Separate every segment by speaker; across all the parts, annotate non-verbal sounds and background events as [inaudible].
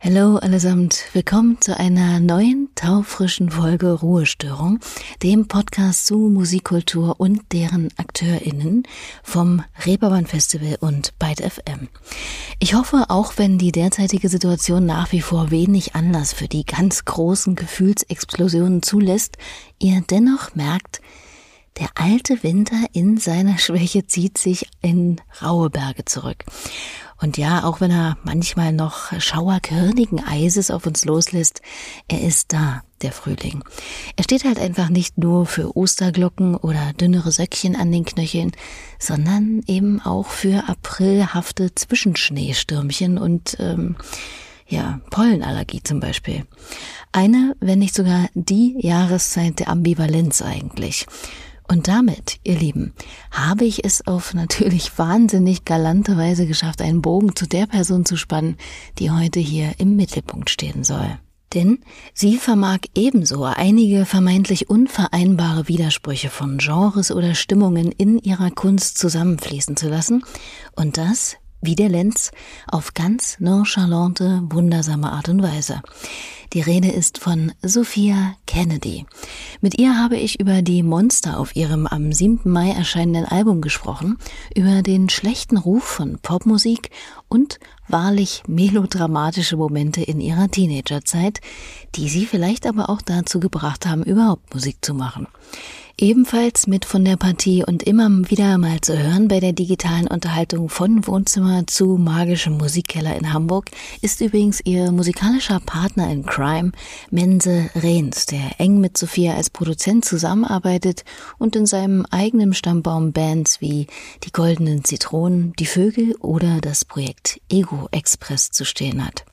Speaker 1: Hallo allesamt, willkommen zu einer neuen taufrischen Folge Ruhestörung, dem Podcast zu Musikkultur und deren AkteurInnen vom Reeperbahn Festival und Byte FM. Ich hoffe, auch wenn die derzeitige Situation nach wie vor wenig Anlass für die ganz großen Gefühlsexplosionen zulässt, ihr dennoch merkt, der alte Winter in seiner Schwäche zieht sich in raue Berge zurück. Und ja, auch wenn er manchmal noch schauerkörnigen Eises auf uns loslässt, er ist da, der Frühling. Er steht halt einfach nicht nur für Osterglocken oder dünnere Söckchen an den Knöcheln, sondern eben auch für aprilhafte Zwischenschneestürmchen und ähm, ja, Pollenallergie zum Beispiel. Eine, wenn nicht sogar die Jahreszeit der Ambivalenz eigentlich. Und damit, ihr Lieben, habe ich es auf [laughs] natürlich wahnsinnig galante Weise geschafft, einen Bogen zu der Person zu spannen, die heute hier im Mittelpunkt stehen soll. Denn sie vermag ebenso einige vermeintlich unvereinbare Widersprüche von Genres oder Stimmungen in ihrer Kunst zusammenfließen zu lassen und das, wie der Lenz, auf ganz nonchalante, wundersame Art und Weise. Die Rede ist von Sophia Kennedy. Mit ihr habe ich über die Monster auf ihrem am 7. Mai erscheinenden Album gesprochen, über den schlechten Ruf von Popmusik und wahrlich melodramatische Momente in ihrer Teenagerzeit, die sie vielleicht aber auch dazu gebracht haben, überhaupt Musik zu machen. Ebenfalls mit von der Partie und immer wieder mal zu hören bei der digitalen Unterhaltung von Wohnzimmer zu magischem Musikkeller in Hamburg ist übrigens ihr musikalischer Partner in Crime, Mense Rehns, der eng mit Sophia als Produzent zusammenarbeitet und in seinem eigenen Stammbaum Bands wie die Goldenen Zitronen, die Vögel oder das Projekt Ego Express zu stehen hat.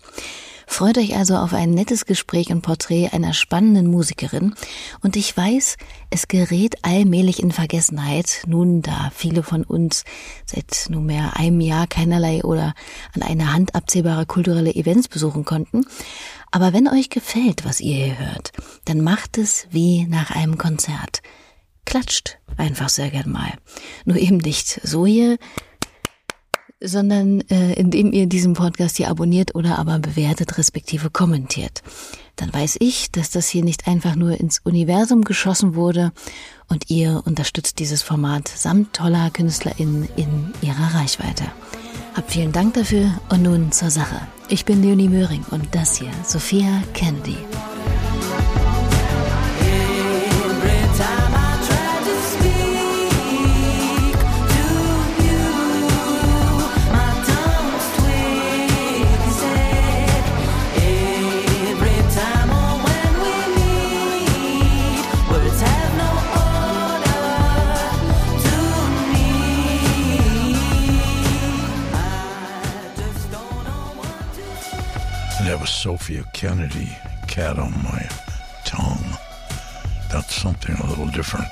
Speaker 1: Freut euch also auf ein nettes Gespräch und Porträt einer spannenden Musikerin. Und ich weiß, es gerät allmählich in Vergessenheit, nun da viele von uns seit nunmehr einem Jahr keinerlei oder an eine Hand abzählbare kulturelle Events besuchen konnten. Aber wenn euch gefällt, was ihr hier hört, dann macht es wie nach einem Konzert. Klatscht einfach sehr gern mal. Nur eben nicht so hier, sondern äh, indem ihr diesen Podcast hier abonniert oder aber bewertet respektive kommentiert. Dann weiß ich, dass das hier nicht einfach nur ins Universum geschossen wurde und ihr unterstützt dieses Format samt toller KünstlerInnen in ihrer Reichweite. Hab vielen Dank dafür und nun zur Sache. Ich bin Leonie Möhring und das hier Sophia Kennedy.
Speaker 2: Sophia Kennedy cat on my tongue. That's something a little different.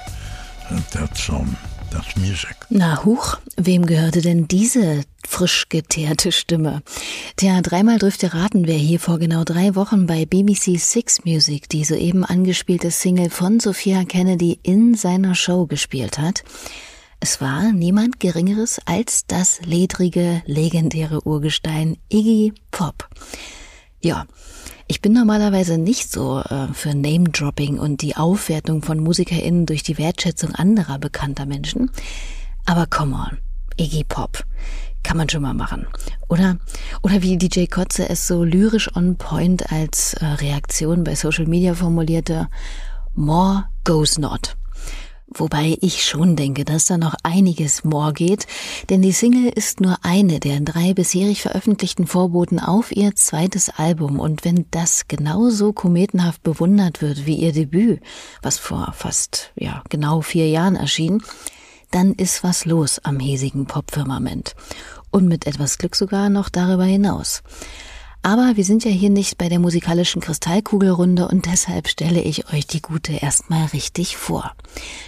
Speaker 2: That's um, that's music.
Speaker 1: Na huch, wem gehörte denn diese frisch geteerte Stimme? Tja, dreimal dürfte raten, wer hier vor genau drei Wochen bei BBC Six Music die soeben angespielte Single von Sophia Kennedy in seiner Show gespielt hat. Es war niemand Geringeres als das ledrige, legendäre Urgestein Iggy Pop. Ja, ich bin normalerweise nicht so äh, für Name-Dropping und die Aufwertung von MusikerInnen durch die Wertschätzung anderer bekannter Menschen. Aber come on, Iggy Pop. Kann man schon mal machen. Oder, oder wie DJ Kotze es so lyrisch on point als äh, Reaktion bei Social Media formulierte, more goes not. Wobei ich schon denke, dass da noch einiges more geht, denn die Single ist nur eine der drei bisherig veröffentlichten Vorboten auf ihr zweites Album und wenn das genauso kometenhaft bewundert wird wie ihr Debüt, was vor fast, ja, genau vier Jahren erschien, dann ist was los am hiesigen Popfirmament. Und mit etwas Glück sogar noch darüber hinaus. Aber wir sind ja hier nicht bei der musikalischen Kristallkugelrunde und deshalb stelle ich euch die Gute erstmal richtig vor.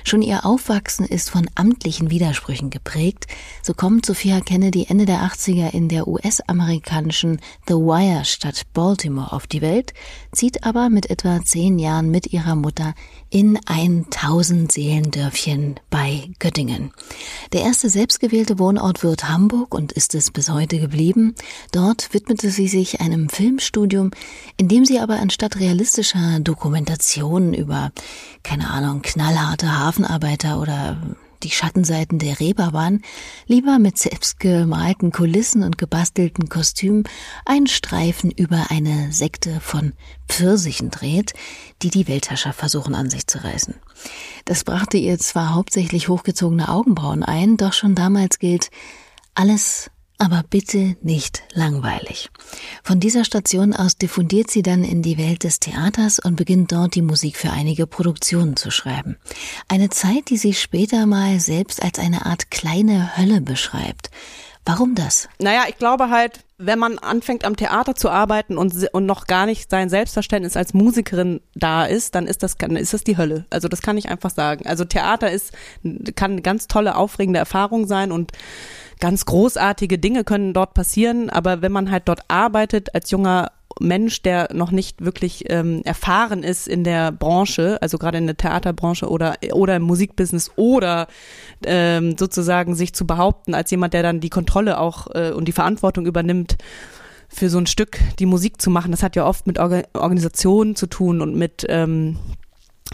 Speaker 1: Schon ihr Aufwachsen ist von amtlichen Widersprüchen geprägt. So kommt Sophia Kennedy Ende der 80er in der US-amerikanischen The Wire Stadt Baltimore auf die Welt, zieht aber mit etwa zehn Jahren mit ihrer Mutter in ein Tausendseelendörfchen bei Göttingen. Der erste selbstgewählte Wohnort wird Hamburg und ist es bis heute geblieben. Dort widmete sie sich einem Filmstudium, in dem sie aber anstatt realistischer Dokumentationen über, keine Ahnung, knallharte Hafenarbeiter oder die Schattenseiten der Reeperbahn, lieber mit selbstgemalten Kulissen und gebastelten Kostümen einen Streifen über eine Sekte von Pfirsichen dreht, die die Weltherrschaft versuchen an sich zu reißen. Das brachte ihr zwar hauptsächlich hochgezogene Augenbrauen ein, doch schon damals gilt, alles aber bitte nicht langweilig. Von dieser Station aus diffundiert sie dann in die Welt des Theaters und beginnt dort die Musik für einige Produktionen zu schreiben. Eine Zeit, die sie später mal selbst als eine Art kleine Hölle beschreibt. Warum das?
Speaker 3: Naja, ich glaube halt, wenn man anfängt am Theater zu arbeiten und, und noch gar nicht sein Selbstverständnis als Musikerin da ist, dann ist das, dann ist das die Hölle. Also das kann ich einfach sagen. Also Theater ist, kann eine ganz tolle, aufregende Erfahrung sein und ganz großartige Dinge können dort passieren, aber wenn man halt dort arbeitet als junger Mensch, der noch nicht wirklich ähm, erfahren ist in der Branche, also gerade in der Theaterbranche oder oder im Musikbusiness oder ähm, sozusagen sich zu behaupten als jemand, der dann die Kontrolle auch äh, und die Verantwortung übernimmt für so ein Stück die Musik zu machen, das hat ja oft mit Orga Organisationen zu tun und mit ähm,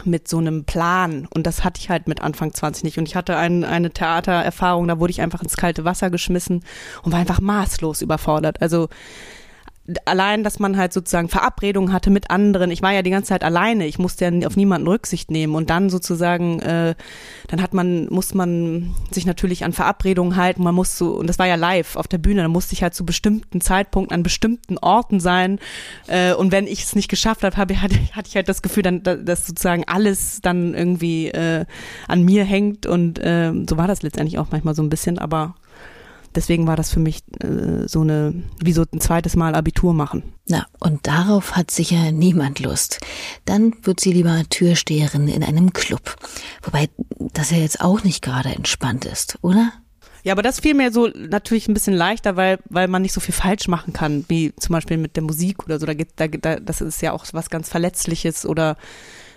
Speaker 3: mit so einem Plan und das hatte ich halt mit Anfang 20 nicht und ich hatte ein, eine Theatererfahrung, da wurde ich einfach ins kalte Wasser geschmissen und war einfach maßlos überfordert. Also allein, dass man halt sozusagen Verabredungen hatte mit anderen. Ich war ja die ganze Zeit alleine. Ich musste ja auf niemanden Rücksicht nehmen. Und dann sozusagen, äh, dann hat man, muss man sich natürlich an Verabredungen halten. Man muss so, und das war ja live auf der Bühne, da musste ich halt zu bestimmten Zeitpunkten an bestimmten Orten sein. Äh, und wenn ich es nicht geschafft habe, hab, hatte, hatte ich halt das Gefühl, dann, dass sozusagen alles dann irgendwie äh, an mir hängt. Und äh, so war das letztendlich auch manchmal so ein bisschen, aber Deswegen war das für mich äh, so eine, wie so ein zweites Mal Abitur machen.
Speaker 1: Na, und darauf hat sicher niemand Lust. Dann wird sie lieber Türsteherin in einem Club. Wobei das ja jetzt auch nicht gerade entspannt ist, oder?
Speaker 3: Ja, aber das fiel mir so natürlich ein bisschen leichter, weil, weil man nicht so viel falsch machen kann, wie zum Beispiel mit der Musik oder so. Da gibt, da, da, das ist ja auch was ganz Verletzliches oder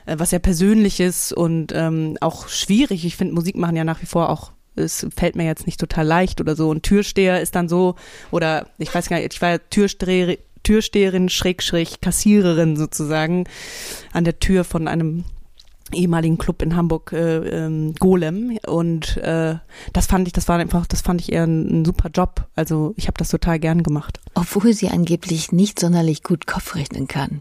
Speaker 3: äh, was ja Persönliches und ähm, auch schwierig. Ich finde Musik machen ja nach wie vor auch es fällt mir jetzt nicht total leicht oder so. Und Türsteher ist dann so, oder ich weiß gar nicht, ich war ja Türsteher, Türsteherin, Schräg, Schräg, Kassiererin sozusagen an der Tür von einem ehemaligen Club in Hamburg äh, ähm, Golem. Und äh, das fand ich das war einfach das fand ich eher ein, ein super Job. Also ich habe das total gern gemacht.
Speaker 1: Obwohl sie angeblich nicht sonderlich gut Kopf rechnen kann.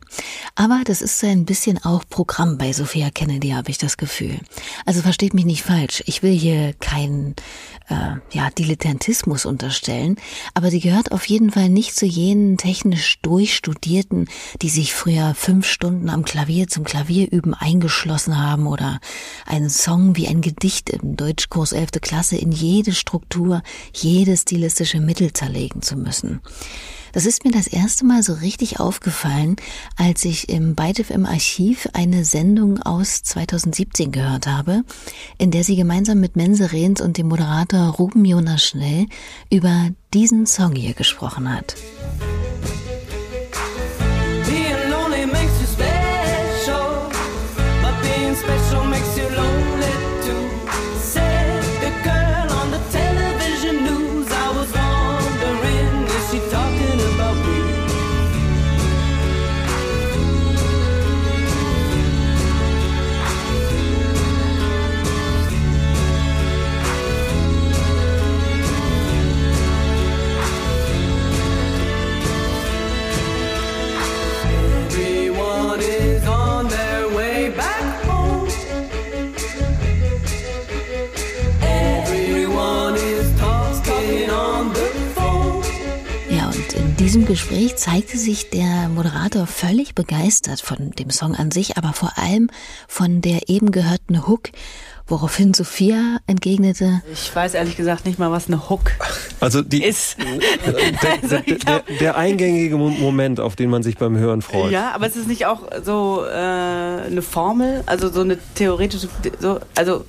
Speaker 1: Aber das ist so ein bisschen auch Programm bei Sophia Kennedy habe ich das Gefühl. Also versteht mich nicht falsch. Ich will hier keinen äh, ja Dilettantismus unterstellen. Aber sie gehört auf jeden Fall nicht zu jenen technisch durchstudierten die sich früher fünf Stunden am Klavier zum Klavierüben eingeschlossen haben haben oder einen Song wie ein Gedicht im Deutschkurs 11. Klasse in jede Struktur, jede stilistische Mittel zerlegen zu müssen. Das ist mir das erste Mal so richtig aufgefallen, als ich im BeiTF im Archiv eine Sendung aus 2017 gehört habe, in der sie gemeinsam mit Mense Rehns und dem Moderator Ruben Jonas Schnell über diesen Song hier gesprochen hat. Gespräch zeigte sich der Moderator völlig begeistert von dem Song an sich, aber vor allem von der eben gehörten Hook, woraufhin Sophia entgegnete.
Speaker 3: Ich weiß ehrlich gesagt nicht mal, was eine Hook
Speaker 4: also die, [laughs] ist. [laughs] Der, also der, der, der, eingängige Moment, auf den man sich beim Hören freut.
Speaker 3: Ja, aber es ist nicht auch so äh, eine Formel, also so eine theoretische, so, also,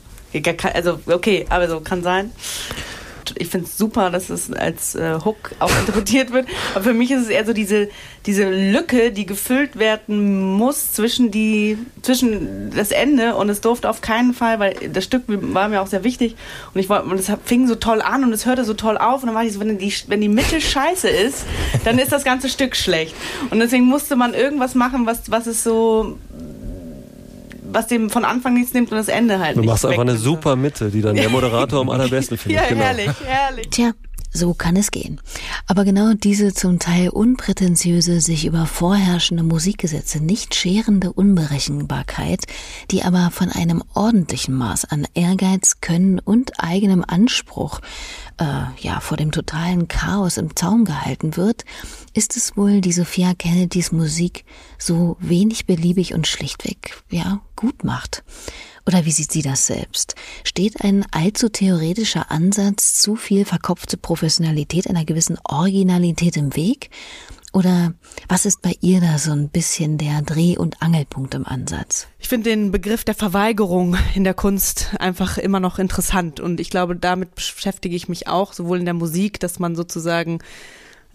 Speaker 3: also okay, aber so kann sein. Ich finde es super, dass es als äh, Hook auch [laughs] interpretiert wird. Aber für mich ist es eher so diese, diese Lücke, die gefüllt werden muss zwischen die, zwischen das Ende und es durfte auf keinen Fall, weil das Stück war mir auch sehr wichtig und ich wollte, es fing so toll an und es hörte so toll auf und dann war ich so, wenn die, wenn die Mitte scheiße ist, dann ist das ganze Stück schlecht. Und deswegen musste man irgendwas machen, was, was es so was dem von Anfang nichts nimmt und das Ende halt.
Speaker 4: Du
Speaker 3: nicht
Speaker 4: machst einfach eine super Mitte, die dann der Moderator am [laughs] allerbesten findet.
Speaker 3: Ja,
Speaker 4: genau.
Speaker 3: herrlich, herrlich.
Speaker 1: Tja, so kann es gehen. Aber genau diese zum Teil unprätentiöse, sich über vorherrschende Musikgesetze nicht scherende Unberechenbarkeit, die aber von einem ordentlichen Maß an Ehrgeiz, Können und eigenem Anspruch äh, ja vor dem totalen Chaos im Zaum gehalten wird, ist es wohl die Sophia Kennedys Musik so wenig beliebig und schlichtweg ja gut macht. Oder wie sieht sie das selbst? Steht ein allzu theoretischer Ansatz, zu viel verkopfte Professionalität einer gewissen Originalität im Weg? Oder was ist bei ihr da so ein bisschen der Dreh- und Angelpunkt im Ansatz?
Speaker 3: Ich finde den Begriff der Verweigerung in der Kunst einfach immer noch interessant und ich glaube, damit beschäftige ich mich auch, sowohl in der Musik, dass man sozusagen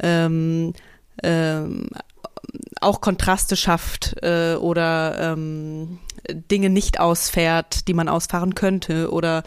Speaker 3: ähm, ähm, auch Kontraste schafft äh, oder ähm, Dinge nicht ausfährt, die man ausfahren könnte oder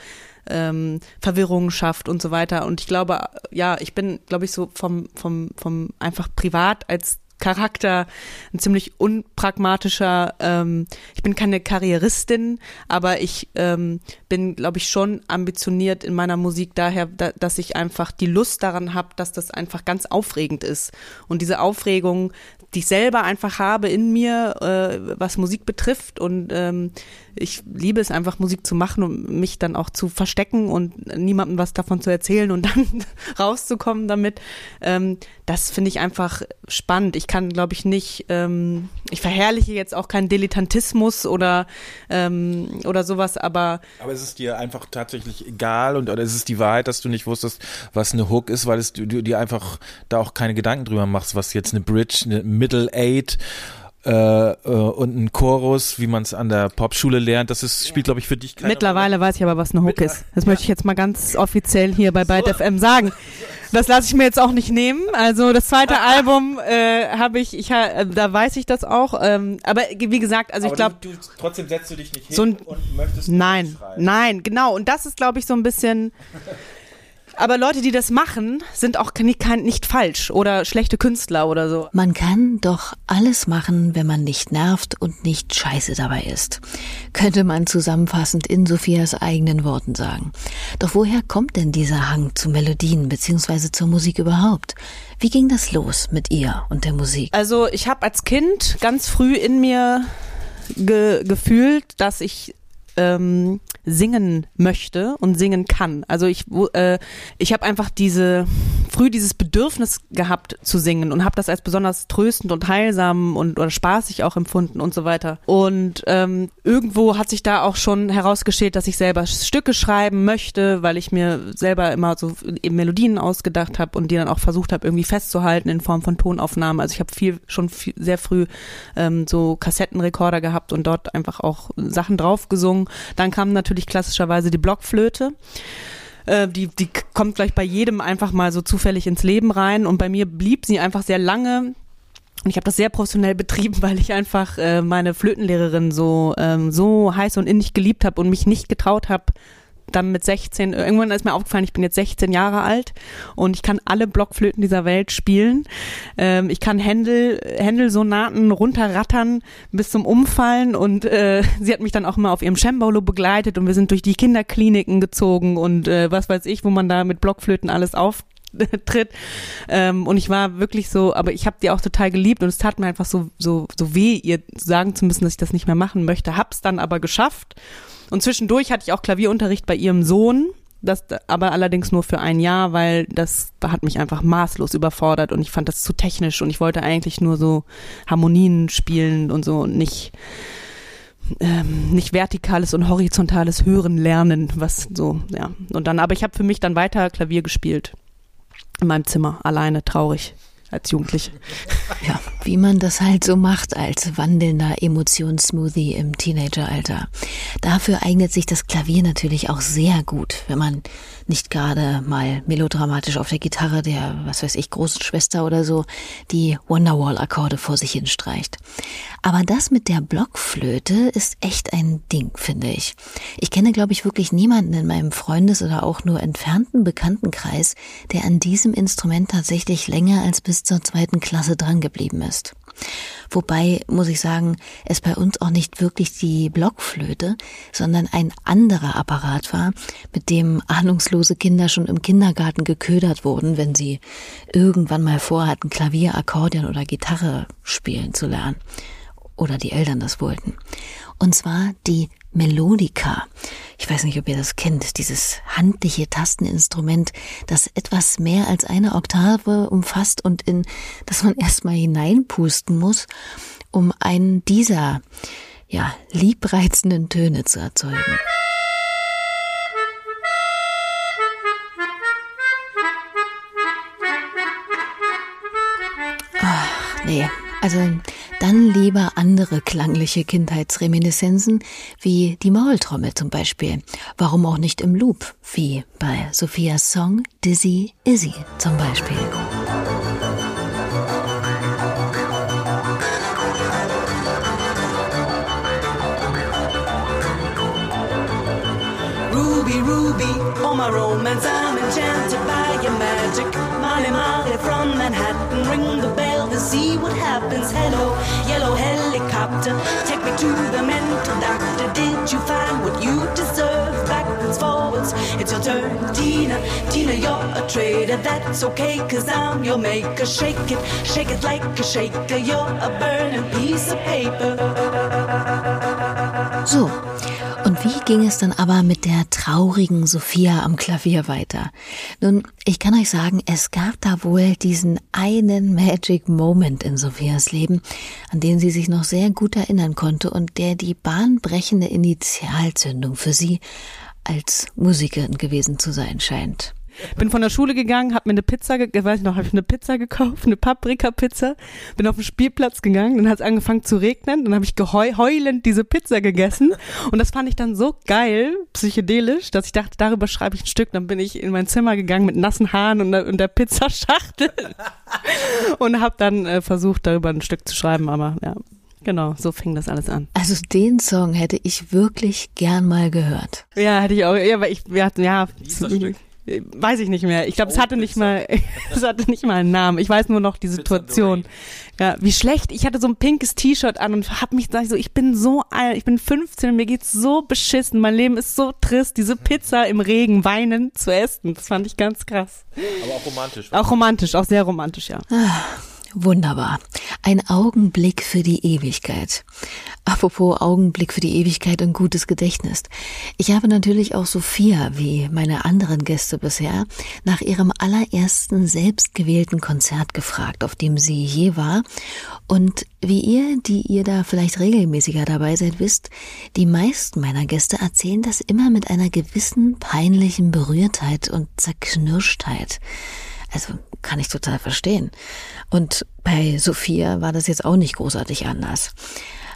Speaker 3: ähm, Verwirrung schafft und so weiter. Und ich glaube, ja, ich bin, glaube ich, so vom, vom, vom einfach privat als Charakter ein ziemlich unpragmatischer, ähm, ich bin keine Karrieristin, aber ich ähm, bin, glaube ich, schon ambitioniert in meiner Musik daher, da, dass ich einfach die Lust daran habe, dass das einfach ganz aufregend ist. Und diese Aufregung, die ich selber einfach habe in mir, äh, was Musik betrifft und ähm, ich liebe es einfach, Musik zu machen und mich dann auch zu verstecken und niemandem was davon zu erzählen und [laughs] dann rauszukommen damit. Ähm, das finde ich einfach spannend. Ich kann, glaube ich, nicht, ähm, ich verherrliche jetzt auch keinen Dilettantismus oder, ähm, oder sowas, aber
Speaker 5: Aber ist es dir einfach tatsächlich egal und oder ist es die Wahrheit, dass du nicht wusstest, was eine Hook ist, weil es du, du dir einfach da auch keine Gedanken drüber machst, was jetzt eine Bridge, eine Middle Eight äh, äh, und ein Chorus, wie man es an der Popschule lernt, das ist, spielt, glaube ich, für dich keine
Speaker 3: mittlerweile weiß ich aber, was eine Hook ist. Das möchte ich jetzt mal ganz offiziell hier bei Byte FM sagen. Das lasse ich mir jetzt auch nicht nehmen. Also das zweite [laughs] Album äh, habe ich, ich ha- äh, da weiß ich das auch. Ähm, aber wie gesagt, also ich glaube,
Speaker 5: trotzdem setzt du dich nicht hin
Speaker 3: So ein-
Speaker 5: und möchtest
Speaker 3: Nein,
Speaker 5: schreiben.
Speaker 3: nein, genau. Und das ist, glaube ich, so ein bisschen. [laughs] Aber Leute, die das machen, sind auch nicht, nicht falsch oder schlechte Künstler oder so.
Speaker 1: Man kann doch alles machen, wenn man nicht nervt und nicht scheiße dabei ist. Könnte man zusammenfassend in Sophias eigenen Worten sagen. Doch woher kommt denn dieser Hang zu Melodien bzw. zur Musik überhaupt? Wie ging das los mit ihr und der Musik?
Speaker 3: Also ich habe als Kind ganz früh in mir ge gefühlt, dass ich ähm, singen möchte und singen kann. Also ich, äh, ich habe einfach diese früh dieses Bedürfnis gehabt zu singen und habe das als besonders tröstend und heilsam und oder spaßig auch empfunden und so weiter. Und ähm, irgendwo hat sich da auch schon herausgestellt, dass ich selber Stücke schreiben möchte, weil ich mir selber immer so eben Melodien ausgedacht habe und die dann auch versucht habe irgendwie festzuhalten in Form von Tonaufnahmen. Also ich habe viel schon viel, sehr früh ähm, so Kassettenrekorder gehabt und dort einfach auch Sachen drauf gesungen. Dann kam natürlich klassischerweise die Blockflöte. Äh, die, die kommt gleich bei jedem einfach mal so zufällig ins Leben rein und bei mir blieb sie einfach sehr lange. Und ich habe das sehr professionell [laughs] betrieben, weil ich einfach äh, meine Flötenlehrerin so ähm, so heiß und innig geliebt habe und mich nicht getraut habe, dann mit 16, äh, irgendwann ist mir aufgefallen, ich bin jetzt 16 Jahre alt und ich kann alle Blockflöten dieser Welt spielen. Ähm, ich kann Händel, Händelsonaten runterrattern bis zum Umfallen und äh, sie hat mich dann auch immer auf ihrem Cembalo begleitet und wir sind durch die Kinderkliniken gezogen und äh, was weiß ich, wo man da mit Blockflöten alles auf [laughs] tritt ähm, und ich war wirklich so, aber ich habe die auch total geliebt und es tat mir einfach so so so weh, ihr sagen zu müssen, dass ich das nicht mehr machen möchte. Hab's dann aber geschafft und zwischendurch hatte ich auch Klavierunterricht bei ihrem Sohn, das aber allerdings nur für ein Jahr, weil das hat mich einfach maßlos überfordert und ich fand das zu technisch und ich wollte eigentlich nur so Harmonien spielen und so und nicht ähm, nicht vertikales und horizontales Hören lernen, was so, ja. Und dann, aber ich habe für mich dann weiter Klavier gespielt. In meinem Zimmer, alleine, traurig. Als Jugendliche. [laughs]
Speaker 1: Ja, wie man das halt so macht als wandelnder Emotionssmoothie im Teenageralter. Dafür eignet sich das Klavier natürlich auch sehr gut, wenn man nicht gerade mal melodramatisch auf der Gitarre der, was weiß ich, großen Schwester oder so die Wonderwall-Akkorde vor sich hin streicht. Aber das mit der Blockflöte ist echt ein Ding, finde ich. Ich kenne, glaube ich, wirklich niemanden in meinem Freundes- oder auch nur entfernten Bekanntenkreis, der an diesem Instrument tatsächlich länger als bis zur zweiten Klasse drangeblieben ist. Wobei, muss ich sagen, es bei uns auch nicht wirklich die Blockflöte, sondern ein anderer Apparat war, mit dem ahnungslose Kinder schon im Kindergarten geködert wurden, wenn sie irgendwann mal vorhatten, Klavier, Akkordeon oder Gitarre spielen zu lernen. Oder die Eltern das wollten. Und zwar die Melodica. Ich weiß nicht, ob ihr das kennt, dieses handliche Tasteninstrument, das etwas mehr als eine Oktave umfasst und in das man erstmal hineinpusten muss, um einen dieser ja, liebreizenden Töne zu erzeugen. Ach, nee, also dann lieber andere klangliche Kindheitsreminiszenzen wie die Maultrommel zum Beispiel. Warum auch nicht im Loop, wie bei Sophias Song Dizzy Izzy zum Beispiel.
Speaker 6: Ruby, Ruby, oh my romance, I'm enchanted by your magic. Molly, Molly from Manhattan, ring the bell see what happens. Hello, yellow helicopter, take me to the mental doctor. Did you find what you deserve? Backwards, forwards, it's your turn. Tina, Tina, you're a traitor. That's okay, cause I'm your maker. Shake it, shake it like a shaker. You're a burning piece of paper.
Speaker 1: So, ging es dann aber mit der traurigen Sophia am Klavier weiter? Nun, ich kann euch sagen, es gab da wohl diesen einen Magic Moment in Sophias Leben, an den sie sich noch sehr gut erinnern konnte und der die bahnbrechende Initialzündung für sie als Musikerin gewesen zu sein scheint.
Speaker 3: Bin von der Schule gegangen, hab mir eine Pizza, ge weiß ich noch, habe ich eine Pizza gekauft, eine Paprika-Pizza, bin auf den Spielplatz gegangen, dann hat es angefangen zu regnen, dann habe ich heulend diese Pizza gegessen und das fand ich dann so geil, psychedelisch, dass ich dachte, darüber schreibe ich ein Stück. Dann bin ich in mein Zimmer gegangen mit nassen Haaren und der, und der Pizzaschachtel [laughs] und habe dann äh, versucht, darüber ein Stück zu schreiben, aber ja. Genau, so fing das alles an.
Speaker 1: Also den Song hätte ich wirklich gern mal gehört.
Speaker 3: Ja, hätte ich auch. Ja, aber ich, wir hatten, ja. Weiß ich nicht mehr. Ich glaube, es hatte nicht mal, [laughs] es hatte nicht mal einen Namen. Ich weiß nur noch die Situation. Ja, wie schlecht. Ich hatte so ein pinkes T-Shirt an und hab mich sag ich so, ich bin so alt, ich bin 15 und mir geht's so beschissen. Mein Leben ist so trist. Diese Pizza im Regen weinen zu essen, das fand ich ganz krass.
Speaker 5: Aber auch romantisch.
Speaker 3: Auch romantisch, auch sehr romantisch, ja.
Speaker 1: Wunderbar. Ein Augenblick für die Ewigkeit. Apropos Augenblick für die Ewigkeit und gutes Gedächtnis. Ich habe natürlich auch Sophia, wie meine anderen Gäste bisher, nach ihrem allerersten selbstgewählten Konzert gefragt, auf dem sie je war. Und wie ihr, die ihr da vielleicht regelmäßiger dabei seid, wisst, die meisten meiner Gäste erzählen das immer mit einer gewissen peinlichen Berührtheit und Zerknirschtheit. Also kann ich total verstehen. Und bei Sophia war das jetzt auch nicht großartig anders.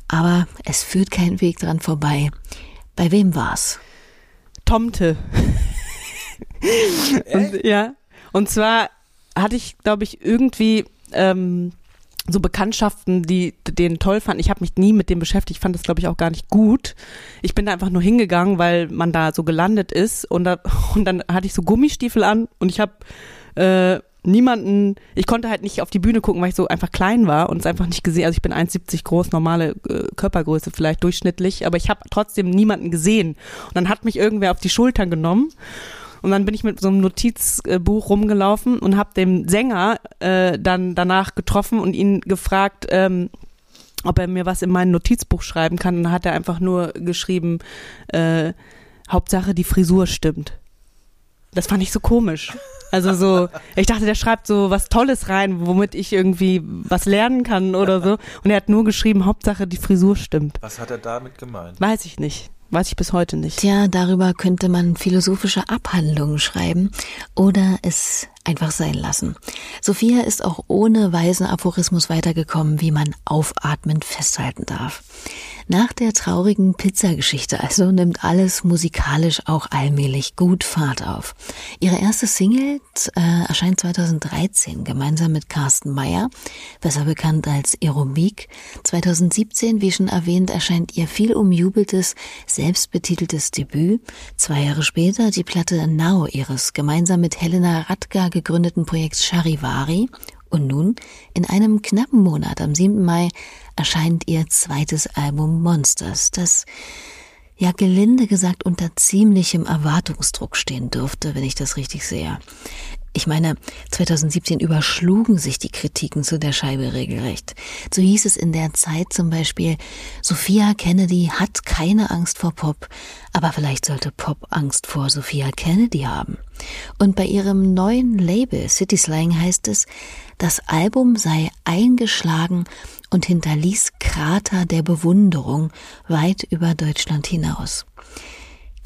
Speaker 1: Aber es führt kein Weg dran vorbei. Bei wem war's?
Speaker 3: Tomte. [laughs] und, ja. Und zwar hatte ich, glaube ich, irgendwie ähm, so Bekanntschaften, die den toll fanden. Ich habe mich nie mit dem beschäftigt, fand das, glaube ich, auch gar nicht gut. Ich bin da einfach nur hingegangen, weil man da so gelandet ist. Und, da, [laughs] und dann hatte ich so Gummistiefel an und ich habe äh, niemanden, ich konnte halt nicht auf die Bühne gucken, weil ich so einfach klein war und es einfach nicht gesehen, also ich bin 1,70 groß, normale äh, Körpergröße vielleicht durchschnittlich, aber ich habe trotzdem niemanden gesehen. Und dann hat mich irgendwer auf die Schultern genommen und dann bin ich mit so einem Notizbuch rumgelaufen und habe den Sänger äh, dann danach getroffen und ihn gefragt, ähm, ob er mir was in mein Notizbuch schreiben kann. Und dann hat er einfach nur geschrieben, äh, Hauptsache die Frisur stimmt. Das fand ich so komisch. Also so, ich dachte, der schreibt so was Tolles rein, womit ich irgendwie was lernen kann oder so. Und er hat nur geschrieben, Hauptsache die Frisur stimmt.
Speaker 5: Was hat er damit gemeint?
Speaker 3: Weiß ich nicht. Weiß ich bis heute nicht.
Speaker 1: Tja, darüber könnte man philosophische Abhandlungen schreiben oder es einfach sein lassen. Sophia ist auch ohne weisen Aphorismus weitergekommen, wie man aufatmend festhalten darf. Nach der traurigen Pizzageschichte also nimmt alles musikalisch auch allmählich gut Fahrt auf. Ihre erste Single äh, erscheint 2013 gemeinsam mit Carsten Meyer, besser bekannt als Aerobik. 2017, wie schon erwähnt, erscheint ihr viel umjubeltes, selbstbetiteltes Debüt. Zwei Jahre später die Platte Now ihres gemeinsam mit Helena Radka gegründeten Projekts Charivari und nun, in einem knappen Monat, am 7. Mai, erscheint ihr zweites Album Monsters, das ja gelinde gesagt unter ziemlichem Erwartungsdruck stehen dürfte, wenn ich das richtig sehe. Ich meine, 2017 überschlugen sich die Kritiken zu der Scheibe regelrecht. So hieß es in der Zeit zum Beispiel, Sophia Kennedy hat keine Angst vor Pop, aber vielleicht sollte Pop Angst vor Sophia Kennedy haben. Und bei ihrem neuen Label City Slang heißt es, das Album sei eingeschlagen und hinterließ Krater der Bewunderung weit über Deutschland hinaus.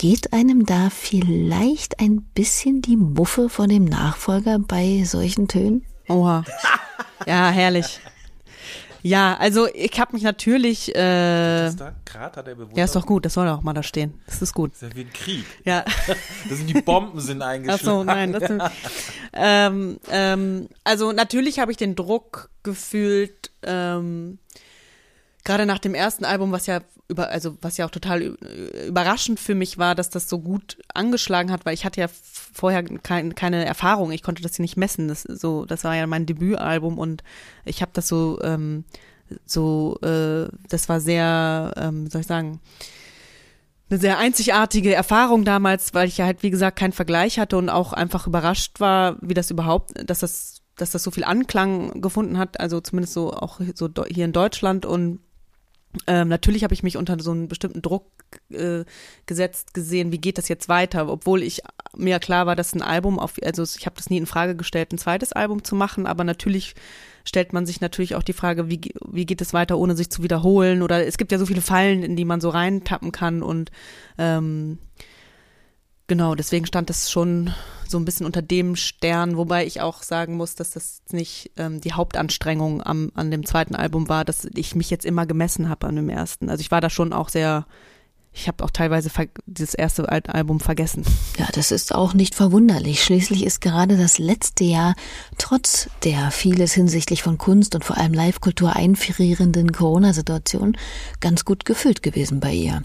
Speaker 1: Geht einem da vielleicht ein bisschen die Muffe vor dem Nachfolger bei solchen Tönen?
Speaker 3: Oha. Ja, herrlich. Ja, also ich habe mich natürlich. Äh,
Speaker 5: ist da? Krater der Bewunderung.
Speaker 3: ja, ist doch gut. Das soll auch mal da stehen. Das ist gut.
Speaker 5: Das ist ja wie ein Krieg.
Speaker 3: Ja. [laughs]
Speaker 5: Das sind die Bomben sind
Speaker 3: Ach
Speaker 5: eingeschlagen.
Speaker 3: so, nein. Das sind, ähm, ähm, also natürlich habe ich den Druck gefühlt. Ähm, Gerade nach dem ersten Album, was ja über, also was ja auch total überraschend für mich war, dass das so gut angeschlagen hat, weil ich hatte ja vorher kein, keine Erfahrung, ich konnte das ja nicht messen. Das so, das war ja mein Debütalbum und ich habe das so, ähm, so, äh, das war sehr, ähm, soll ich sagen, eine sehr einzigartige Erfahrung damals, weil ich ja halt, wie gesagt, keinen Vergleich hatte und auch einfach überrascht war, wie das überhaupt, dass das, dass das so viel Anklang gefunden hat, also zumindest so auch so hier in Deutschland und ähm, natürlich habe ich mich unter so einen bestimmten Druck äh, gesetzt gesehen, wie geht das jetzt weiter, obwohl ich mir klar war, dass ein Album auf, also ich habe das nie in Frage gestellt, ein zweites Album zu machen, aber natürlich stellt man sich natürlich auch die Frage, wie, wie geht es weiter, ohne sich zu wiederholen oder es gibt ja so viele Fallen, in die man so reintappen kann und ähm, genau, deswegen stand das schon so ein bisschen unter dem Stern, wobei ich auch sagen muss, dass das nicht ähm, die Hauptanstrengung am, an dem zweiten Album war, dass ich mich jetzt immer gemessen habe an dem ersten. Also ich war da schon auch sehr, ich habe auch teilweise dieses erste Al- Album vergessen.
Speaker 1: Ja, das ist auch nicht verwunderlich. Schließlich ist gerade das letzte Jahr trotz der vieles hinsichtlich von Kunst und vor allem Live-Kultur einfrierenden Corona-Situation ganz gut gefüllt gewesen bei ihr.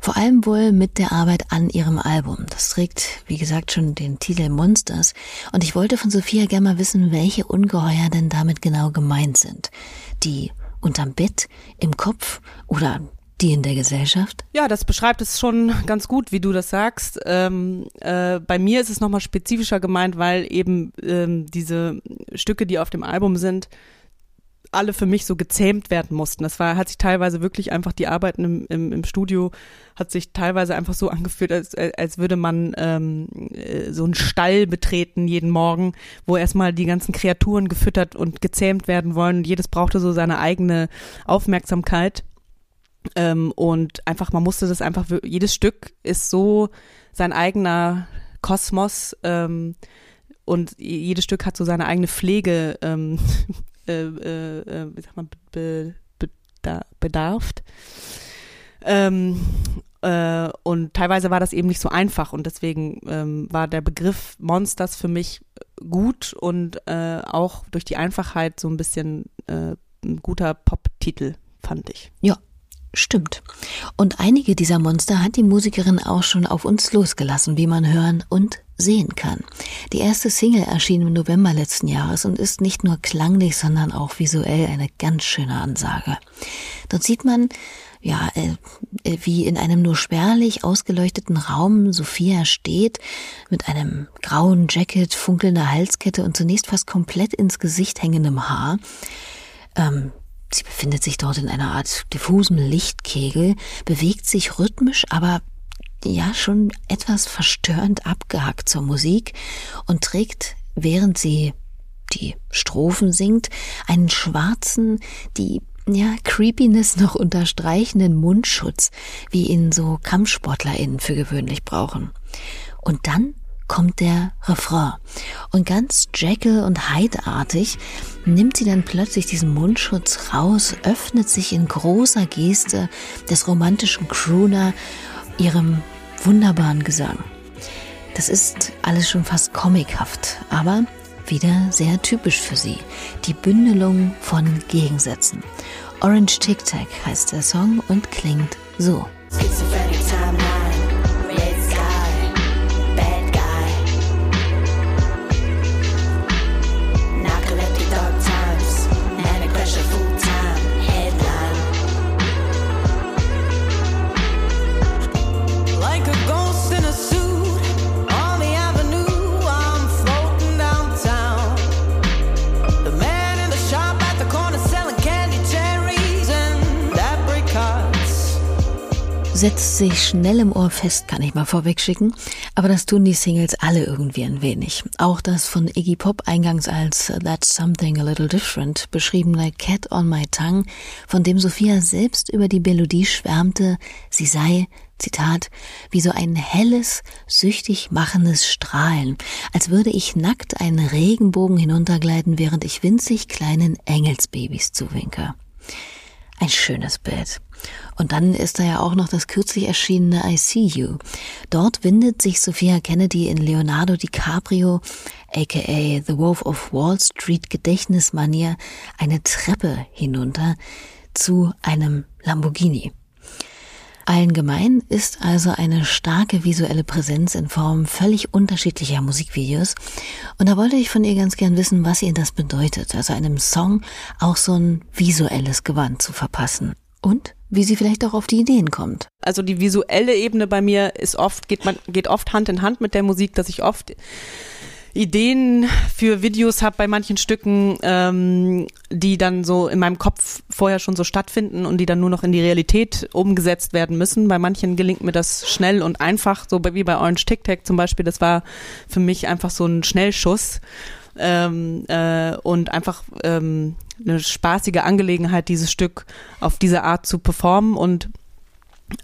Speaker 1: Vor allem wohl mit der Arbeit an ihrem Album. Das trägt, wie gesagt, schon den Titel Monsters. Und ich wollte von Sophia gerne mal wissen, welche Ungeheuer denn damit genau gemeint sind. Die unterm Bett, im Kopf oder die in der Gesellschaft?
Speaker 3: Ja, das beschreibt es schon ganz gut, wie du das sagst. Ähm, äh, bei mir ist es nochmal spezifischer gemeint, weil eben ähm, diese Stücke, die auf dem Album sind, alle für mich so gezähmt werden mussten. Das war, hat sich teilweise wirklich einfach die Arbeiten im, im, im Studio hat sich teilweise einfach so angefühlt, als, als würde man ähm, äh, so einen Stall betreten jeden Morgen, wo erstmal die ganzen Kreaturen gefüttert und gezähmt werden wollen. Jedes brauchte so seine eigene Aufmerksamkeit. Ähm, und einfach, man musste das einfach, jedes Stück ist so sein eigener Kosmos ähm, und jedes Stück hat so seine eigene Pflege, ähm, [laughs] äh, äh, äh, wie sagt man, be, be, da, bedarft. Ähm, äh, und teilweise war das eben nicht so einfach und deswegen ähm, war der Begriff Monsters für mich gut und äh, auch durch die Einfachheit so ein bisschen äh, ein guter Pop-Titel, fand ich.
Speaker 1: Ja, stimmt. Und einige dieser Monster hat die Musikerin auch schon auf uns losgelassen, wie man hören und sehen kann. Die erste Single erschien im November letzten Jahres und ist nicht nur klanglich, sondern auch visuell eine ganz schöne Ansage. Dort sieht man, ja, äh, äh, wie in einem nur spärlich ausgeleuchteten Raum Sophia steht, mit einem grauen Jacket, funkelnder Halskette und zunächst fast komplett ins Gesicht hängendem Haar. Ähm, sie befindet sich dort in einer Art diffusem Lichtkegel, bewegt sich rhythmisch, aber ja schon etwas verstörend abgehackt zur Musik und trägt, während sie die Strophen singt, einen schwarzen, die ja, Creepiness noch unterstreichenden Mundschutz, wie ihn so KampfsportlerInnen für gewöhnlich brauchen. Und dann kommt der Refrain. Und ganz Jekyll und Hyde-artig nimmt sie dann plötzlich diesen Mundschutz raus, öffnet sich in großer Geste des romantischen Crooner ihrem wunderbaren Gesang. Das ist alles schon fast comichaft, aber wieder sehr typisch für sie. Die Bündelung von Gegensätzen. Orange Tic Tac heißt der Song und klingt so.
Speaker 6: Schizophrenic
Speaker 1: Setzt sich schnell im Ohr fest, kann ich mal vorwegschicken, aber das tun die Singles alle irgendwie ein wenig. Auch das von Iggy Pop eingangs als That's Something a Little Different beschriebene Cat on My Tongue, von dem Sophia selbst über die Melodie schwärmte, sie sei Zitat, wie so ein helles, süchtig machendes Strahlen, als würde ich nackt einen Regenbogen hinuntergleiten, während ich winzig kleinen Engelsbabys zuwinke. Ein schönes Bild. Und dann ist da ja auch noch das kürzlich erschienene I See You. Dort windet sich Sophia Kennedy in Leonardo DiCaprio, aka The Wolf of Wall Street Gedächtnismanier, eine Treppe hinunter zu einem Lamborghini. Allen gemein ist also eine starke visuelle Präsenz in Form völlig unterschiedlicher Musikvideos. Und da wollte ich von ihr ganz gern wissen, was ihr das bedeutet, also einem Song auch so ein visuelles Gewand zu verpassen. Und wie sie vielleicht auch auf die Ideen kommt.
Speaker 3: Also die visuelle Ebene bei mir ist oft, geht man, geht oft Hand in Hand mit der Musik, dass ich oft Ideen für Videos habe bei manchen Stücken, ähm, die dann so in meinem Kopf vorher schon so stattfinden und die dann nur noch in die Realität umgesetzt werden müssen. Bei manchen gelingt mir das schnell und einfach, so wie bei Orange Tic Tac zum Beispiel. Das war für mich einfach so ein Schnellschuss ähm, äh, und einfach ähm, eine spaßige Angelegenheit, dieses Stück auf diese Art zu performen und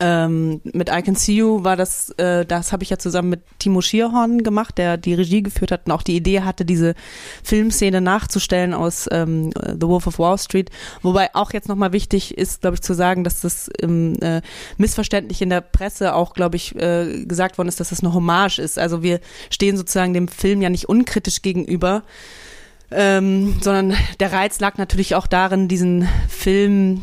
Speaker 3: ähm, mit I Can See You war das, äh, das habe ich ja zusammen mit Timo Schierhorn gemacht, der die Regie geführt hat und auch die Idee hatte, diese Filmszene nachzustellen aus ähm, The Wolf of Wall Street. Wobei auch jetzt nochmal wichtig ist, glaube ich, zu sagen, dass das ähm, äh, missverständlich in der Presse auch, glaube ich, äh, gesagt worden ist, dass das eine Hommage ist. Also wir stehen sozusagen dem Film ja nicht unkritisch gegenüber. Ähm, sondern der Reiz lag natürlich auch darin, diesen Film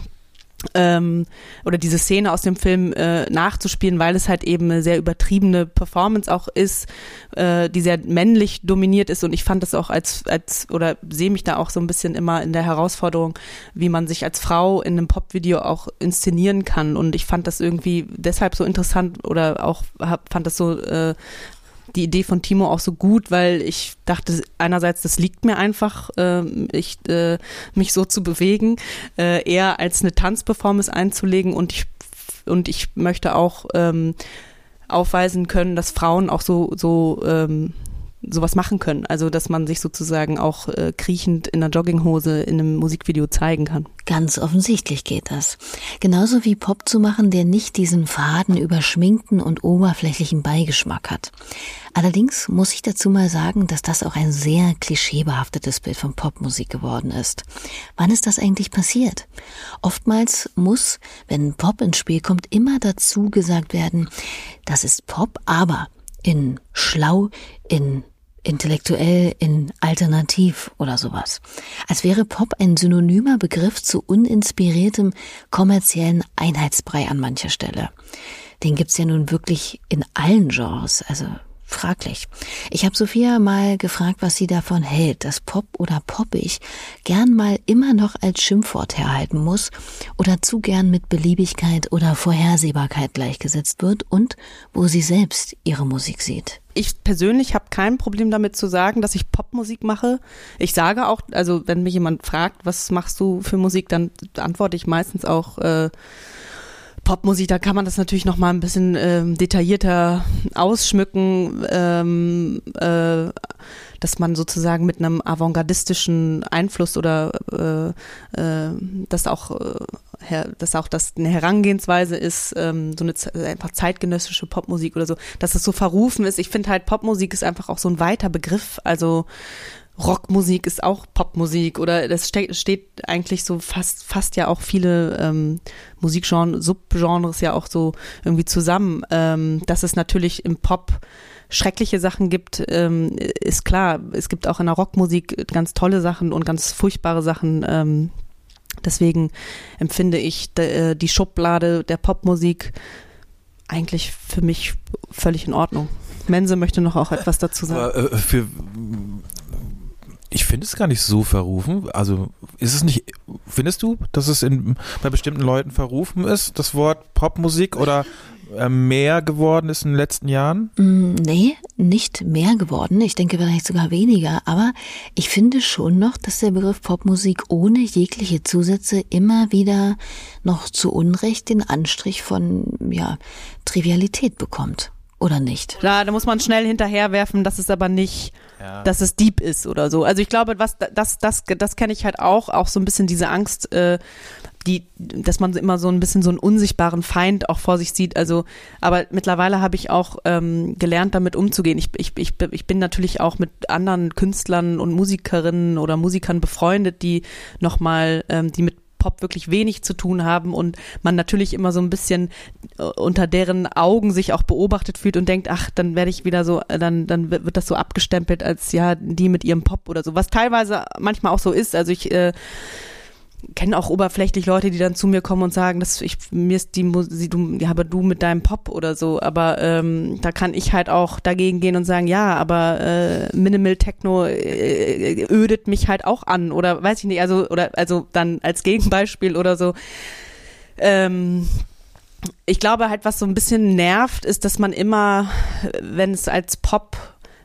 Speaker 3: ähm, oder diese Szene aus dem Film äh, nachzuspielen, weil es halt eben eine sehr übertriebene Performance auch ist, äh, die sehr männlich dominiert ist. Und ich fand das auch als als oder sehe mich da auch so ein bisschen immer in der Herausforderung, wie man sich als Frau in einem Popvideo auch inszenieren kann. Und ich fand das irgendwie deshalb so interessant oder auch hab, fand das so äh, die Idee von Timo auch so gut, weil ich dachte einerseits, das liegt mir einfach, äh, ich, äh, mich so zu bewegen, äh, eher als eine Tanzperformance einzulegen und ich und ich möchte auch ähm, aufweisen können, dass Frauen auch so so ähm, sowas machen können. Also dass man sich sozusagen auch äh, kriechend in einer Jogginghose in einem Musikvideo zeigen kann.
Speaker 1: Ganz offensichtlich geht das. Genauso wie Pop zu machen, der nicht diesen faden, überschminkten und oberflächlichen Beigeschmack hat. Allerdings muss ich dazu mal sagen, dass das auch ein sehr klischeebehaftetes Bild von Popmusik geworden ist. Wann ist das eigentlich passiert? Oftmals muss, wenn Pop ins Spiel kommt, immer dazu gesagt werden, das ist Pop, aber in schlau, in intellektuell, in alternativ oder sowas. Als wäre Pop ein synonymer Begriff zu uninspiriertem kommerziellen Einheitsbrei an mancher Stelle. Den gibt's ja nun wirklich in allen Genres, also fraglich. Ich habe Sophia mal gefragt, was sie davon hält, dass Pop oder poppig gern mal immer noch als Schimpfwort herhalten muss oder zu gern mit Beliebigkeit oder Vorhersehbarkeit gleichgesetzt wird und wo sie selbst ihre Musik sieht.
Speaker 3: ich persönlich habe kein Problem damit zu sagen, dass ich Popmusik mache. Ich sage auch, also wenn mich jemand fragt, was machst du für Musik, dann antworte ich meistens auch äh, Popmusik. Da kann man das natürlich noch mal ein bisschen ähm, detaillierter ausschmücken, ähm, äh, dass man sozusagen mit einem avantgardistischen Einfluss oder äh, äh, das auch äh, dass auch das eine Herangehensweise ist, ähm, so eine einfach zeitgenössische Popmusik oder so, dass es so verrufen ist. Ich finde halt Popmusik ist einfach auch so ein weiter Begriff. Also Rockmusik ist auch Popmusik oder das ste steht eigentlich so fast fast ja auch viele ähm, Musikgenres, Subgenres ja auch so irgendwie zusammen. Ähm, dass es natürlich im Pop schreckliche Sachen gibt, ähm, ist klar. Es gibt auch in der Rockmusik ganz tolle Sachen und ganz furchtbare Sachen. Ähm, deswegen empfinde ich äh, die Schublade der Popmusik eigentlich für mich völlig in Ordnung. Mense möchte noch auch etwas dazu sagen.
Speaker 5: Aber, äh, für, ich finde es gar nicht so verrufen. Also ist es nicht, findest du, dass es in, bei bestimmten Leuten verrufen ist, das Wort Popmusik oder äh, mehr geworden ist in den letzten Jahren?
Speaker 1: Mm, Nee, nicht mehr geworden. Ich denke vielleicht sogar weniger. Aber ich finde schon noch, dass der Begriff Popmusik ohne jegliche Zusätze immer wieder noch zu Unrecht den Anstrich von, ja, Trivialität bekommt. Oder nicht?
Speaker 3: Klar, da muss man schnell hinterherwerfen, dass es aber nicht, dass es deep ist oder so. Also ich glaube, was das, das, das kenne ich halt auch, auch so ein bisschen diese Angst, äh, die, dass man immer so ein bisschen so einen unsichtbaren Feind auch vor sich sieht. Also, aber mittlerweile habe ich auch ähm, gelernt, damit umzugehen. Ich, ich, ich, ich bin natürlich auch mit anderen Künstlern und Musikerinnen oder Musikern befreundet, die nochmal, ähm, die mit Pop wirklich wenig zu tun haben und man natürlich immer so ein bisschen äh, unter deren Augen sich auch beobachtet fühlt und denkt, ach, dann werde ich wieder so, äh, dann, dann wird das so abgestempelt als ja, die mit ihrem Pop oder so, was teilweise manchmal auch so ist. Also ich äh, kenne auch oberflächlich Leute, die dann zu mir kommen und sagen, dass ich mir ist die Musik, du, ja, aber du mit deinem Pop oder so, aber ähm, da kann ich halt auch dagegen gehen und sagen, ja, aber äh, Minimal Techno äh, ödet mich halt auch an oder weiß ich nicht, also oder also dann als Gegenbeispiel oder so. Ähm, ich glaube halt, was so ein bisschen nervt, ist, dass man immer, wenn es als Pop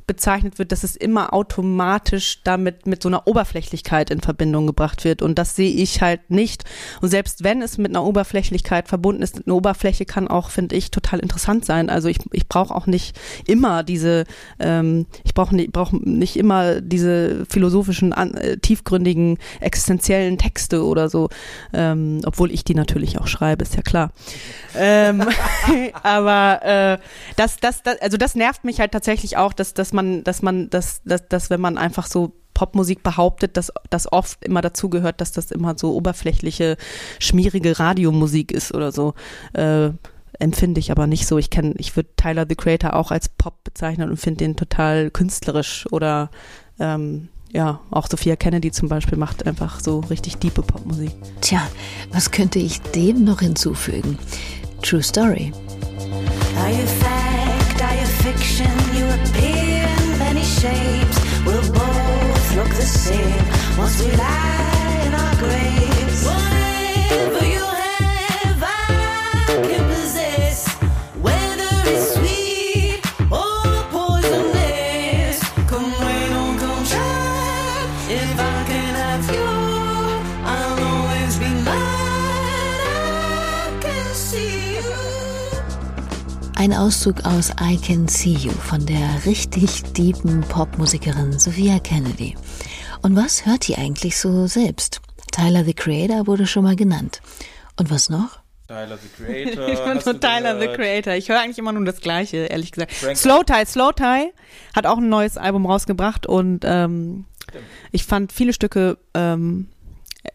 Speaker 3: bezeichnet wird, dass es immer automatisch damit mit so einer Oberflächlichkeit in Verbindung gebracht wird. Und das sehe ich halt nicht. Und selbst wenn es mit einer Oberflächlichkeit verbunden ist, eine Oberfläche kann auch, finde ich, total interessant sein. Also ich, ich brauche auch nicht immer diese, ähm, ich brauche nicht, brauch nicht immer diese philosophischen, äh, tiefgründigen, existenziellen Texte oder so. Ähm, obwohl ich die natürlich auch schreibe, ist ja klar. ähm, [laughs] aber äh, das, das, das, also das nervt mich halt tatsächlich auch, dass, dass man, dass man, dass, dass, dass wenn man einfach so Popmusik behauptet, dass das oft immer dazugehört, dass das immer so oberflächliche, schmierige Radiomusik ist oder so. Äh, empfinde ich aber nicht so. Ich kenne, ich würde Tyler the Creator auch als Pop bezeichnen und finde den total künstlerisch oder ähm, ja, auch Sophia Kennedy zum Beispiel macht einfach so richtig diepe Popmusik.
Speaker 1: Tja, was könnte ich dem noch hinzufügen? True Story. Ein Auszug aus I Can See You von der richtig deepen Popmusikerin Sophia Kennedy. Und was hört die eigentlich so selbst? Tyler the Creator wurde schon mal genannt. Und was noch?
Speaker 5: Tyler the [laughs] Creator.
Speaker 3: Ich bin
Speaker 5: du
Speaker 3: Tyler the? Creator. Ich höre eigentlich immer nur das Gleiche, ehrlich gesagt.
Speaker 5: Frank-
Speaker 3: Slow Tie, Slow Tie hat auch ein neues Album rausgebracht und ähm, ich fand viele Stücke ähm, äh,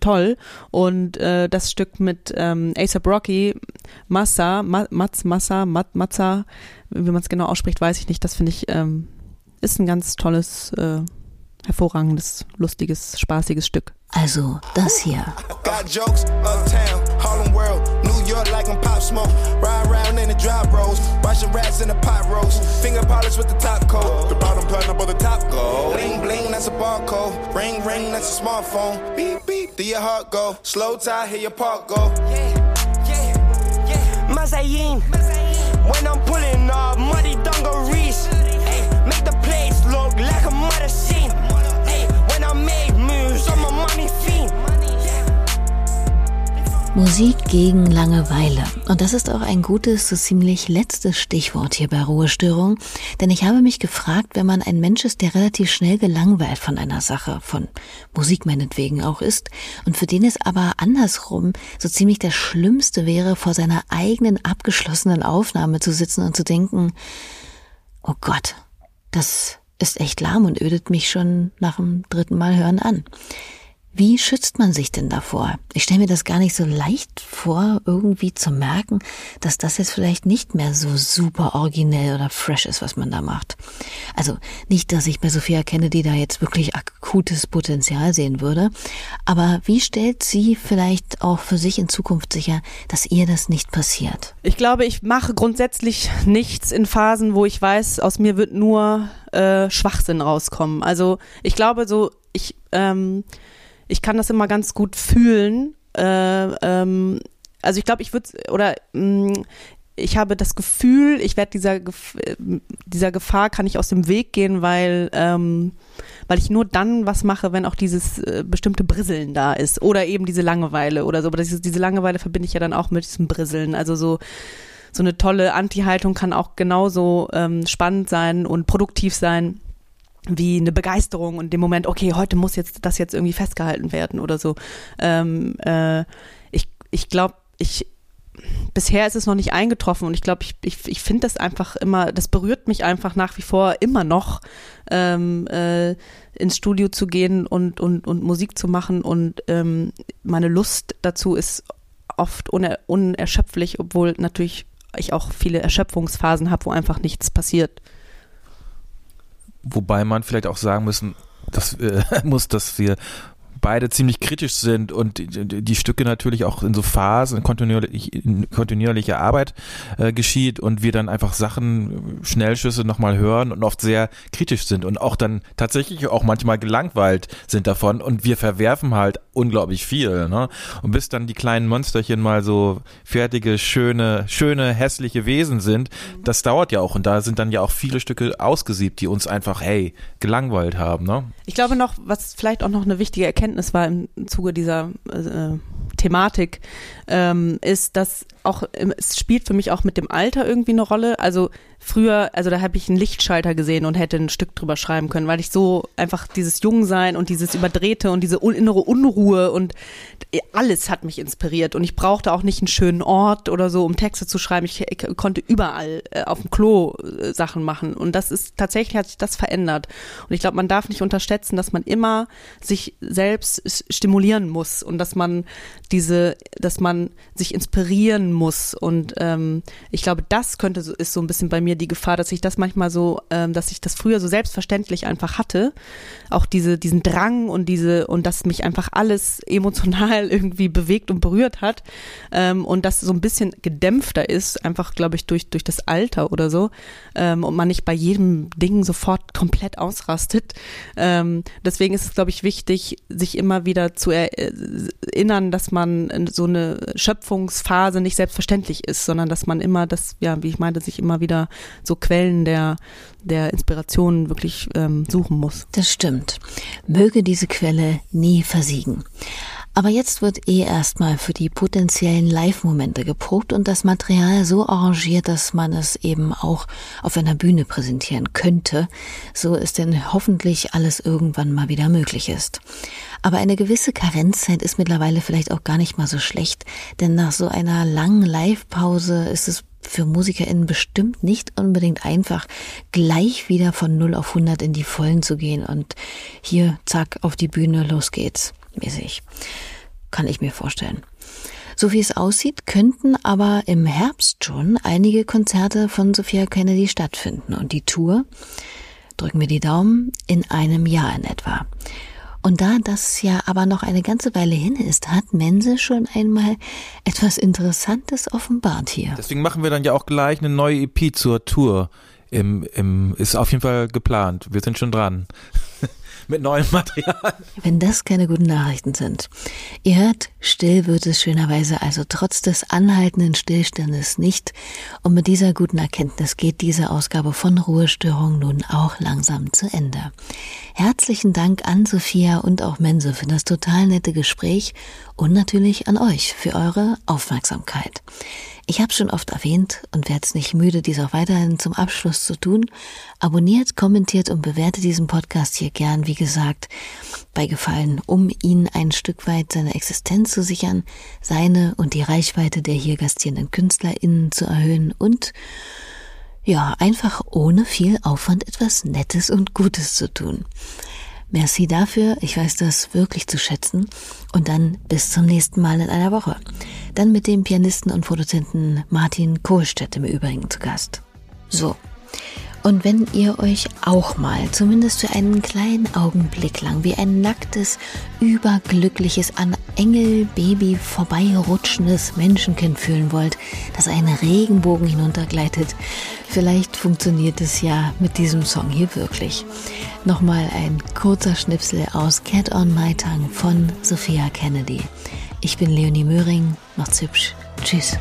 Speaker 3: toll und äh, das Stück mit ähm, A$AP Rocky, Massa, Ma Mats, Massa, Mat, Matza, wie man es genau ausspricht, weiß ich nicht. Das finde ich ähm, ist ein ganz tolles, äh, hervorragendes, lustiges, spaßiges Stück.
Speaker 1: Also das hier.
Speaker 7: Got jokes uptown, Harlem World, New
Speaker 1: Musik gegen Langeweile. Und das ist auch ein gutes, so ziemlich letztes Stichwort hier bei Ruhestörung. Denn ich habe mich gefragt, wenn man ein Mensch ist, der relativ schnell gelangweilt von einer Sache, von Musik meinetwegen auch ist, und für den es aber andersrum so ziemlich das Schlimmste wäre, vor seiner eigenen abgeschlossenen Aufnahme zu sitzen und zu denken, oh Gott, das ist echt lahm und ödet mich schon nach dem dritten Mal hören an. Wie schützt man sich denn davor? Ich stelle mir das gar nicht so leicht vor, irgendwie zu merken, dass das jetzt vielleicht nicht mehr so super originell oder fresh ist, was man da macht. Also nicht, dass ich bei Sophia Kennedy da jetzt wirklich akutes Potenzial sehen würde, aber wie stellt sie vielleicht auch für sich in Zukunft sicher, dass ihr das nicht passiert?
Speaker 3: Ich glaube, ich mache grundsätzlich nichts in Phasen, wo ich weiß, aus mir wird nur äh, Schwachsinn rauskommen. Also ich glaube so, ich ähm, ich kann das immer ganz gut fühlen. Äh, ähm, also ich glaube, ich würde oder mh, ich habe das Gefühl, ich werde dieser äh, dieser Gefahr kann ich aus dem Weg gehen, weil ähm, weil ich nur dann was mache, wenn auch dieses äh, bestimmte Brisseln da ist oder eben diese Langeweile oder so. Aber ist, diese Langeweile verbinde ich ja dann auch mit diesem Brisseln. Also so so eine tolle Anti-Haltung kann auch genauso ähm, spannend sein und produktiv sein wie eine Begeisterung und dem Moment, okay, heute muss jetzt das jetzt irgendwie festgehalten werden oder so. Ähm, äh, ich ich glaube, ich bisher ist es noch nicht eingetroffen und ich glaube, ich, ich, ich finde das einfach immer, das berührt mich einfach nach wie vor immer noch, ähm, äh, ins Studio zu gehen und, und, und Musik zu machen und ähm, meine Lust dazu ist oft uner, unerschöpflich, obwohl natürlich ich auch viele Erschöpfungsphasen habe, wo einfach nichts passiert.
Speaker 5: Wobei man vielleicht auch sagen müssen, dass, äh, [laughs] muss, dass wir beide ziemlich kritisch sind und die, die Stücke natürlich auch in so Phasen kontinuierlich, in kontinuierlicher Arbeit äh, geschieht und wir dann einfach Sachen, äh, Schnellschüsse nochmal hören und oft sehr kritisch sind und auch dann tatsächlich auch manchmal gelangweilt sind davon und wir verwerfen halt unglaublich viel. Ne? Und bis dann die kleinen Monsterchen mal so fertige, schöne, schöne, hässliche Wesen sind, das dauert ja auch und da sind dann ja auch viele Stücke ausgesiebt, die uns einfach, hey, gelangweilt haben. Ne?
Speaker 3: Ich glaube noch, was vielleicht auch noch eine wichtige Erkenntnis war im Zuge dieser äh, Thematik, ähm, ist, dass auch es spielt für mich auch mit dem Alter irgendwie eine Rolle. Also früher, also da habe ich einen Lichtschalter gesehen und hätte ein Stück drüber schreiben können, weil ich so einfach dieses Jungsein und dieses Überdrehte und diese innere Unruhe und alles hat mich inspiriert. Und ich brauchte auch nicht einen schönen Ort oder so, um Texte zu schreiben. Ich, ich konnte überall äh, auf dem Klo äh, Sachen machen. Und das ist tatsächlich hat sich das verändert. Und ich glaube, man darf nicht unterschätzen, dass man immer sich selbst stimulieren muss und dass man diese, dass man sich inspirieren muss. Und ähm, ich glaube, das könnte so, ist so ein bisschen bei mir die Gefahr, dass ich das manchmal so, ähm, dass ich das früher so selbstverständlich einfach hatte, auch diese diesen Drang und diese und dass mich einfach alles emotional [laughs] irgendwie bewegt und berührt hat ähm, und das so ein bisschen gedämpfter ist, einfach glaube ich durch durch das Alter oder so ähm, und man nicht bei jedem Ding sofort komplett ausrastet. Ähm, deswegen ist es glaube ich wichtig, sich immer wieder zu äh, erinnern, dass man so eine Schöpfungsphase nicht selbstverständlich ist, sondern dass man immer das, ja, wie ich meinte, sich immer wieder so Quellen der, der Inspiration wirklich ähm, suchen muss.
Speaker 1: Das stimmt. Möge diese Quelle nie versiegen. Aber jetzt wird eh erstmal für die potenziellen Live-Momente geprobt und das Material so arrangiert, dass man es eben auch auf einer Bühne präsentieren könnte, so es denn hoffentlich alles irgendwann mal wieder möglich ist. Aber eine gewisse Karenzzeit ist mittlerweile vielleicht auch gar nicht mal so schlecht, denn nach so einer langen Live-Pause ist es für MusikerInnen bestimmt nicht unbedingt einfach, gleich wieder von 0 auf 100 in die Vollen zu gehen und hier, zack, auf die Bühne, los geht's, mäßig. Kann ich mir vorstellen. So wie es aussieht, könnten aber im Herbst schon einige Konzerte von Sophia Kennedy stattfinden und die Tour, drücken wir die Daumen, in einem Jahr in etwa. Und da das ja aber noch eine ganze Weile hin ist, hat Mense schon einmal etwas Interessantes offenbart hier.
Speaker 5: Deswegen machen wir dann ja auch gleich eine neue EP zur Tour. Im, im, ist auf jeden Fall geplant. Wir sind schon dran. [laughs] mit neuem Material.
Speaker 1: Wenn das keine guten Nachrichten sind. Ihr hört, still wird es schönerweise also trotz des anhaltenden Stillstandes nicht. Und mit dieser guten Erkenntnis geht diese Ausgabe von Ruhestörung nun auch langsam zu Ende. Herzlichen Dank an Sophia und auch Mense für das total nette Gespräch und natürlich an euch für eure Aufmerksamkeit. Ich habe schon oft erwähnt und werde es nicht müde, dies auch weiterhin zum Abschluss zu tun. Abonniert, kommentiert und bewertet diesen Podcast hier gern, wie gesagt, bei Gefallen, um ihn ein Stück weit seine Existenz zu sichern, seine und die Reichweite der hier gastierenden KünstlerInnen zu erhöhen und ja, einfach ohne viel Aufwand etwas Nettes und Gutes zu tun. Merci dafür, ich weiß das wirklich zu schätzen. Und dann bis zum nächsten Mal in einer Woche. Dann mit dem Pianisten und Produzenten Martin Kohlstedt im Übrigen zu Gast. So. Und wenn ihr euch auch mal, zumindest für einen kleinen Augenblick lang, wie ein nacktes, überglückliches, an Engelbaby vorbeirutschendes Menschenkind fühlen wollt, das einen Regenbogen hinuntergleitet, vielleicht funktioniert es ja mit diesem Song hier wirklich. Nochmal ein kurzer Schnipsel aus Cat on My Tongue von Sophia Kennedy. Ich bin Leonie Möhring, macht's hübsch. Tschüss.